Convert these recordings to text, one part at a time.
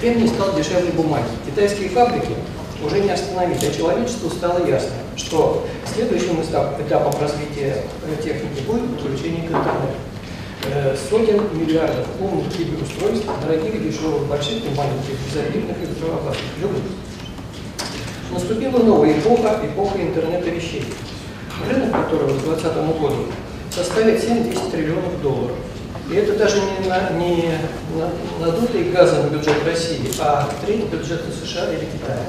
Кремний стал дешевле бумаги. Китайские фабрики уже не остановить, а человечеству стало ясно, что следующим этапом развития техники будет подключение к интернету. Э, сотен миллиардов умных киберустройств, дорогих, дешевых, больших и маленьких, безобидных и взрывоопасных, любых. Наступила новая эпоха, эпоха интернета вещей, рынок которого к 2020 году составит 7-10 триллионов долларов. И это даже не, на, не на, надутый газом бюджет России, а треть бюджета США или Китая.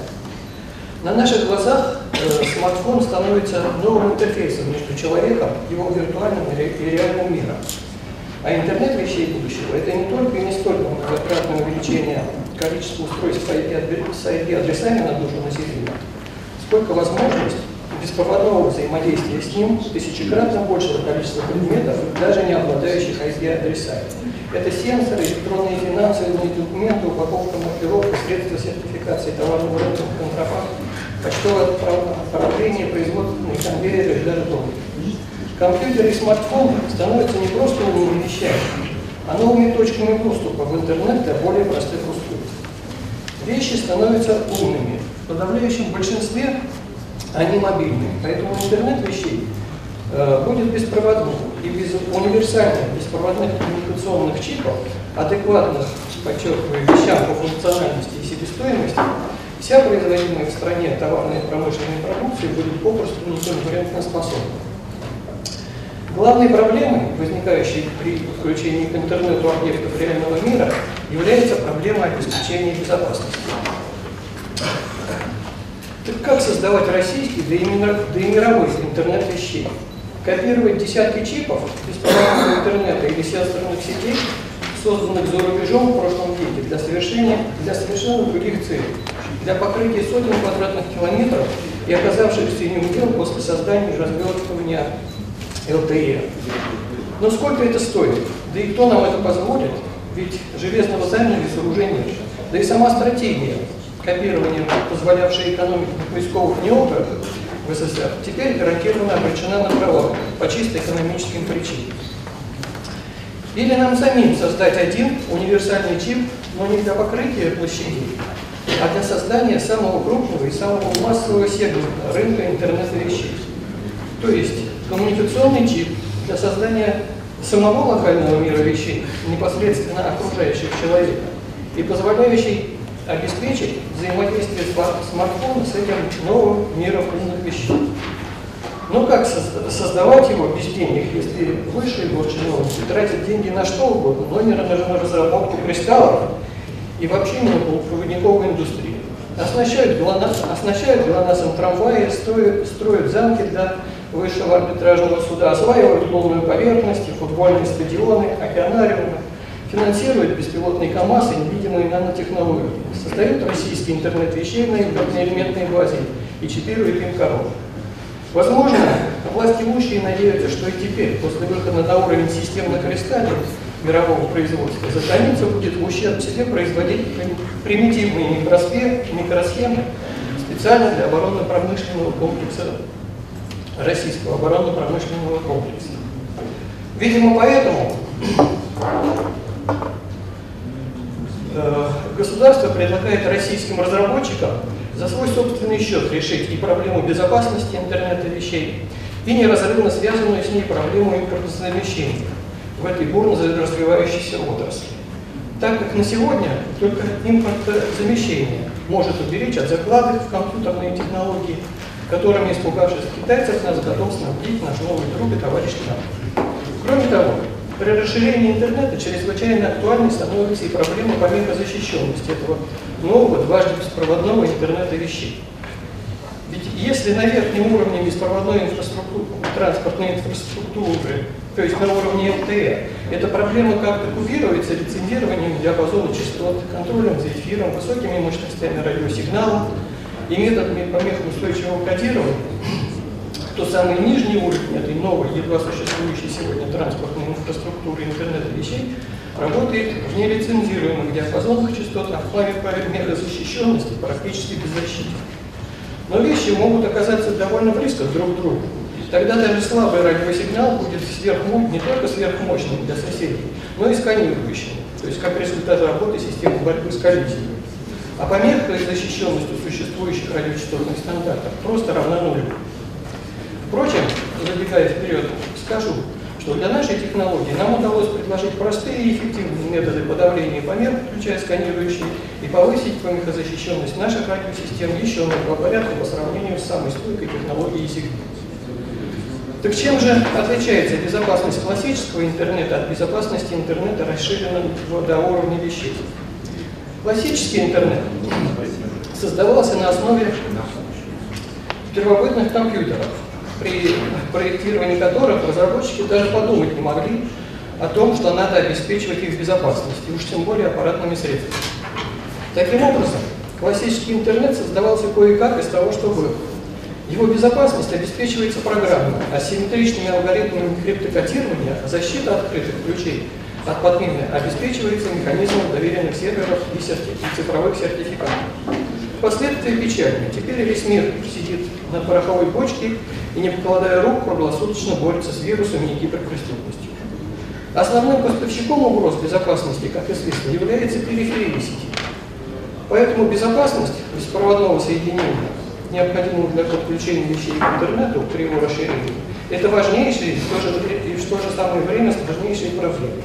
На наших глазах э, смартфон становится новым интерфейсом между человеком, его виртуальным и реальным миром. А интернет вещей будущего – это не только и не столько многократное увеличение количества устройств с IP-адресами на душу населения, сколько возможность беспроводного взаимодействия с ним тысячекратно большего количества предметов, даже не обладающих IP-адресами. Это сенсоры, электронные финансовые документы, упаковка, маркировка, средства сертификации товарного рынка, контрафакт, почтовое отправление, производственные конвейеры и даже дома. Компьютер и смартфон становятся не просто умными вещами, а новыми точками доступа в интернет для более простых устройств. Вещи становятся умными. В подавляющем большинстве они мобильные. Поэтому интернет вещей э, будет беспроводным и без универсальных беспроводных коммуникационных чипов, адекватных, подчеркиваю, вещам по функциональности и себестоимости, вся производимая в стране товарная и промышленная продукция будет попросту неконкурентно способна. Главной проблемой, возникающей при подключении к интернету объектов реального мира, является проблема обеспечения безопасности. Как создавать российский, да и, мировой интернет вещей? Копировать десятки чипов беспроводного интернета или сенсорных сетей, созданных за рубежом в прошлом веке для совершения, для совершенно других целей, для покрытия сотен квадратных километров и оказавшихся неудел после создания и развертывания ЛТЕ. Но сколько это стоит? Да и кто нам это позволит? Ведь железного занавеса уже нет. Да и сама стратегия копирования, позволявшая экономить поисковых неопытов в СССР, теперь гарантированно обречена на провал по чисто экономическим причинам. Или нам самим создать один универсальный чип, но не для покрытия площадей, а для создания самого крупного и самого массового сегмента рынка интернета вещей. То есть коммуникационный чип для создания самого локального мира вещей, непосредственно окружающих человека, и позволяющий обеспечить взаимодействие смартфона с этим новым миром умных вещей. Но как создавать его без денег, если высшие госчиновники тратят деньги на что угодно, но не на разработку кристаллов и вообще не на полупроводниковую индустрию? Оснащают, ГЛОНАСС, оснащают ГЛОНАССом трамваи, строят, строят замки для высшего арбитражного суда, осваивают полную поверхность, футбольные стадионы, океанариумы, финансируют беспилотные КАМАЗ и невидимые нанотехнологии, создают российский интернет вещей на элементной базе и чипируют им коров. Возможно, власти имущие надеются, что и теперь, после выхода на уровень системных кристаллов мирового производства, за будет в ущерб себе производить примитивные микросхемы специально для оборонно-промышленного комплекса российского оборонно-промышленного комплекса. Видимо, поэтому государство предлагает российским разработчикам за свой собственный счет решить и проблему безопасности интернета вещей, и неразрывно связанную с ней проблему импортозамещения в этой бурно развивающейся отрасли. Так как на сегодня только импортозамещение может уберечь от закладок в компьютерные технологии которыми, испугавшись китайцев, нас готов снабдить наш новый друг и товарищ Трамп. Кроме того, при расширении интернета чрезвычайно актуальной становится и проблема помимо защищенности этого нового дважды беспроводного интернета вещей. Ведь если на верхнем уровне беспроводной инфраструктуры, транспортной инфраструктуры, то есть на уровне ЛТЕ, эта проблема как-то купируется лицензированием диапазона частот, контролем за эфиром, высокими мощностями радиосигнала, и методами помехоустойчивого кодирования, то самый нижний уровень этой новой, едва существующей сегодня транспортной инфраструктуры интернета вещей работает в нелицензируемых диапазонах частот, а в плане мегазащищенности практически беззащитен. Но вещи могут оказаться довольно близко друг к другу. Тогда даже слабый радиосигнал будет сверхмощ, не только сверхмощным для соседей, но и сканирующим, то есть как результат работы системы борьбы с коллизией. а помеха и защищенность у существующих радиочастотных стандартов просто равна нулю. Впрочем, забегая вперед, скажу, что для нашей технологии нам удалось предложить простые и эффективные методы подавления помех, включая сканирующие, и повысить помехозащищенность наших радиосистем еще на два порядка по сравнению с самой стойкой технологией сигнал. Так чем же отличается безопасность классического интернета от безопасности интернета, расширенного до уровня вещей? Классический интернет создавался на основе первобытных компьютеров, при проектировании которых разработчики даже подумать не могли о том, что надо обеспечивать их безопасность, и уж тем более аппаратными средствами. Таким образом, классический интернет создавался кое-как из того, что было. Его безопасность обеспечивается программно, асимметричными алгоритмами криптокодирования, защита открытых ключей от подмены обеспечивается механизмом доверенных серверов и, серти и цифровых сертификатов. Последствия печальные. Теперь весь мир на пороховой бочке и, не покладая рук, круглосуточно борется с вирусами и киберпреступностью. Основным поставщиком угроз безопасности, как известно, является периферия сети. Поэтому безопасность беспроводного соединения необходимого для подключения вещей к интернету при его расширении, это важнейшие и в то же, и в то же самое время сложнейшие проблемы.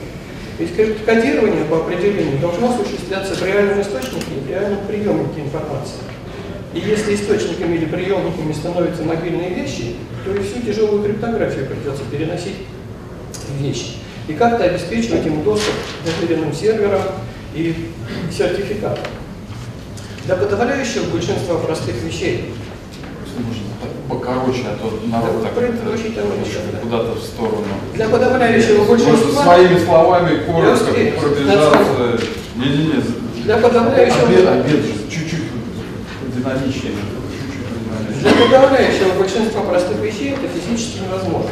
Ведь кодирование по определению должно осуществляться в реальном источнике и в реальном приемнике информации. И если источниками или приемниками становятся мобильные вещи, то и всю тяжелую криптографию придется переносить в вещи. И как-то обеспечивать им доступ к доверенным серверам и сертификатам. Для подавляющего большинства простых вещей. Покороче, а то народ Да, так да. куда-то в сторону. Для подавляющего большинства... своими словами коротко пробежаться. Не-не-не. Для подавляющего- Обед, обед же чуть-чуть Чуть-чуть Для подавляющего большинства простых вещей это физически невозможно.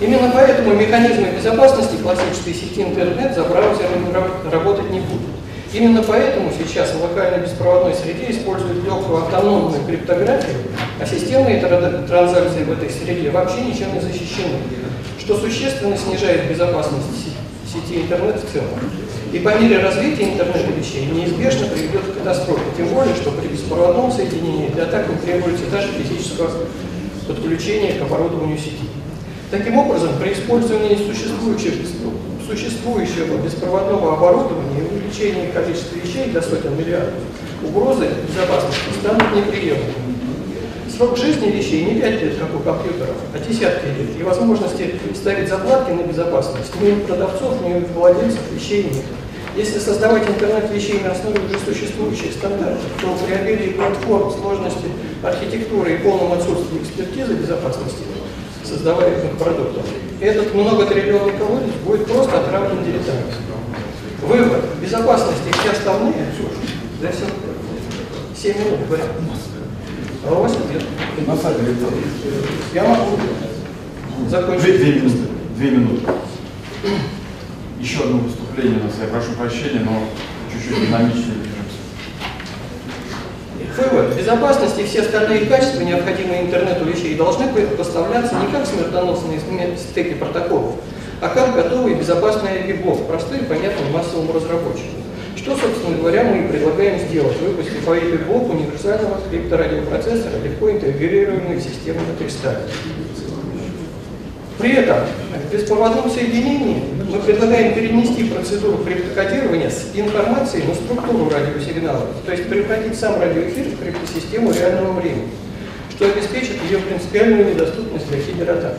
Именно поэтому механизмы безопасности классической сети интернет за браузерами ра- работать не будут. Именно поэтому сейчас в локальной беспроводной среде используют легкую автономную криптографию, а системные тра- транзакции в этой среде вообще ничем не защищены, что существенно снижает безопасность се- сети интернет в целом. И по мере развития интернета вещей неизбежно приведет к катастрофе, тем более, что при беспроводном соединении для атак не требуется даже физического подключения к оборудованию сети. Таким образом, при использовании существующих, существующего беспроводного оборудования и увеличении количества вещей до сотен миллиардов, угрозы безопасности станут неприемлемыми. Срок жизни вещей не 5 лет, как у компьютеров, а десятки лет, и возможности ставить закладки на безопасность ни у продавцов, ни у владельцев вещей нет. Если создавать интернет вещей на основе уже существующих стандартов, то при обилии платформ, сложности архитектуры и полном отсутствии экспертизы безопасности создаваемых продуктов, этот многотриллионный колодец будет просто отравлен дилетантом. Вывод. Безопасность и все остальные за 7 минут. А у вас нет. На сайте. Я могу Две, закончить. две минуты. Две минуты. Еще одно выступление у нас. Я прошу прощения, но чуть-чуть динамичнее движемся. Вывод. Безопасность и все остальные качества, необходимые интернету вещей, должны поставляться не как смертоносные сме- стеки протоколов, а как готовый безопасный IP-блок, простой и понятный массовому разработчику. Что, собственно говоря, мы и предлагаем сделать, выпустив по IP-блоку универсального крипторадиопроцессора, легко интегрируемый в систему кристалле. При этом в беспроводном соединении мы предлагаем перенести процедуру криптокодирования с информацией на структуру радиосигнала, то есть превратить сам радиоэфир в криптосистему реального времени, что обеспечит ее принципиальную недоступность для кибератак.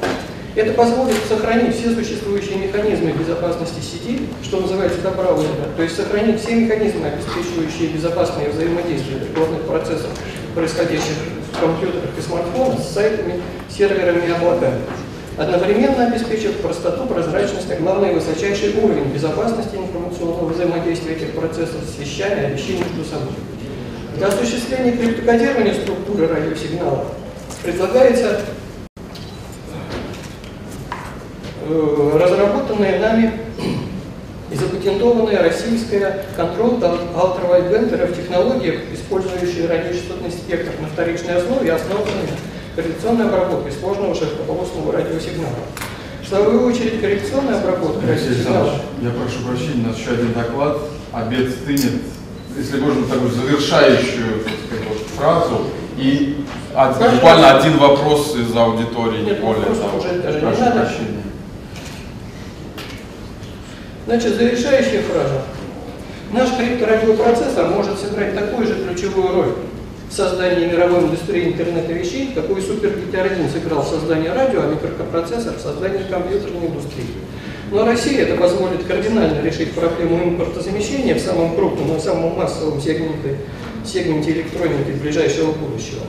Это позволит сохранить все существующие механизмы безопасности сети, что называется до браузера, то есть сохранить все механизмы, обеспечивающие безопасное взаимодействие прикладных процессов, происходящих в компьютерах и смартфонах, с сайтами, серверами и облаками одновременно обеспечив простоту, прозрачность, а главное высочайший уровень безопасности информационного взаимодействия этих процессов с вещами, а вещей между собой. Для осуществления криптокодирования структуры радиосигналов предлагается разработанная нами и запатентованная российская контроль ультравайдбендеров технология, использующая радиочастотный спектр на вторичной основе и основанная на корреляционной обработке сложного широкополосного радиосигнала. В свою очередь, коррекционная обработка радиосигнала я прошу прощения, у нас еще один доклад. Обед стынет. если можно такую завершающую так сказать, вот фразу и Пожалуйста. буквально один вопрос из аудитории, не Нет, более вопросов того. уже даже не Прошу надо. прощения. Значит, завершающая фраза. Наш крипторадиопроцессор может сыграть такую же ключевую роль в создании мировой индустрии интернета вещей, какую Супер GT1 сыграл в создании радио, а микропроцессор в создании компьютерной индустрии. Но России это позволит кардинально решить проблему импортозамещения в самом крупном и самом массовом сегменте, сегменте электроники ближайшего будущего.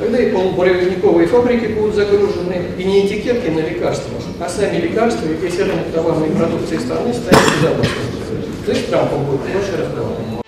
Тогда и полупроводниковые фабрики будут загружены, и не этикетки на лекарства, а сами лекарства и весь рынок товарной продукции страны станет безопасным. То есть Трампом будет проще разговаривать.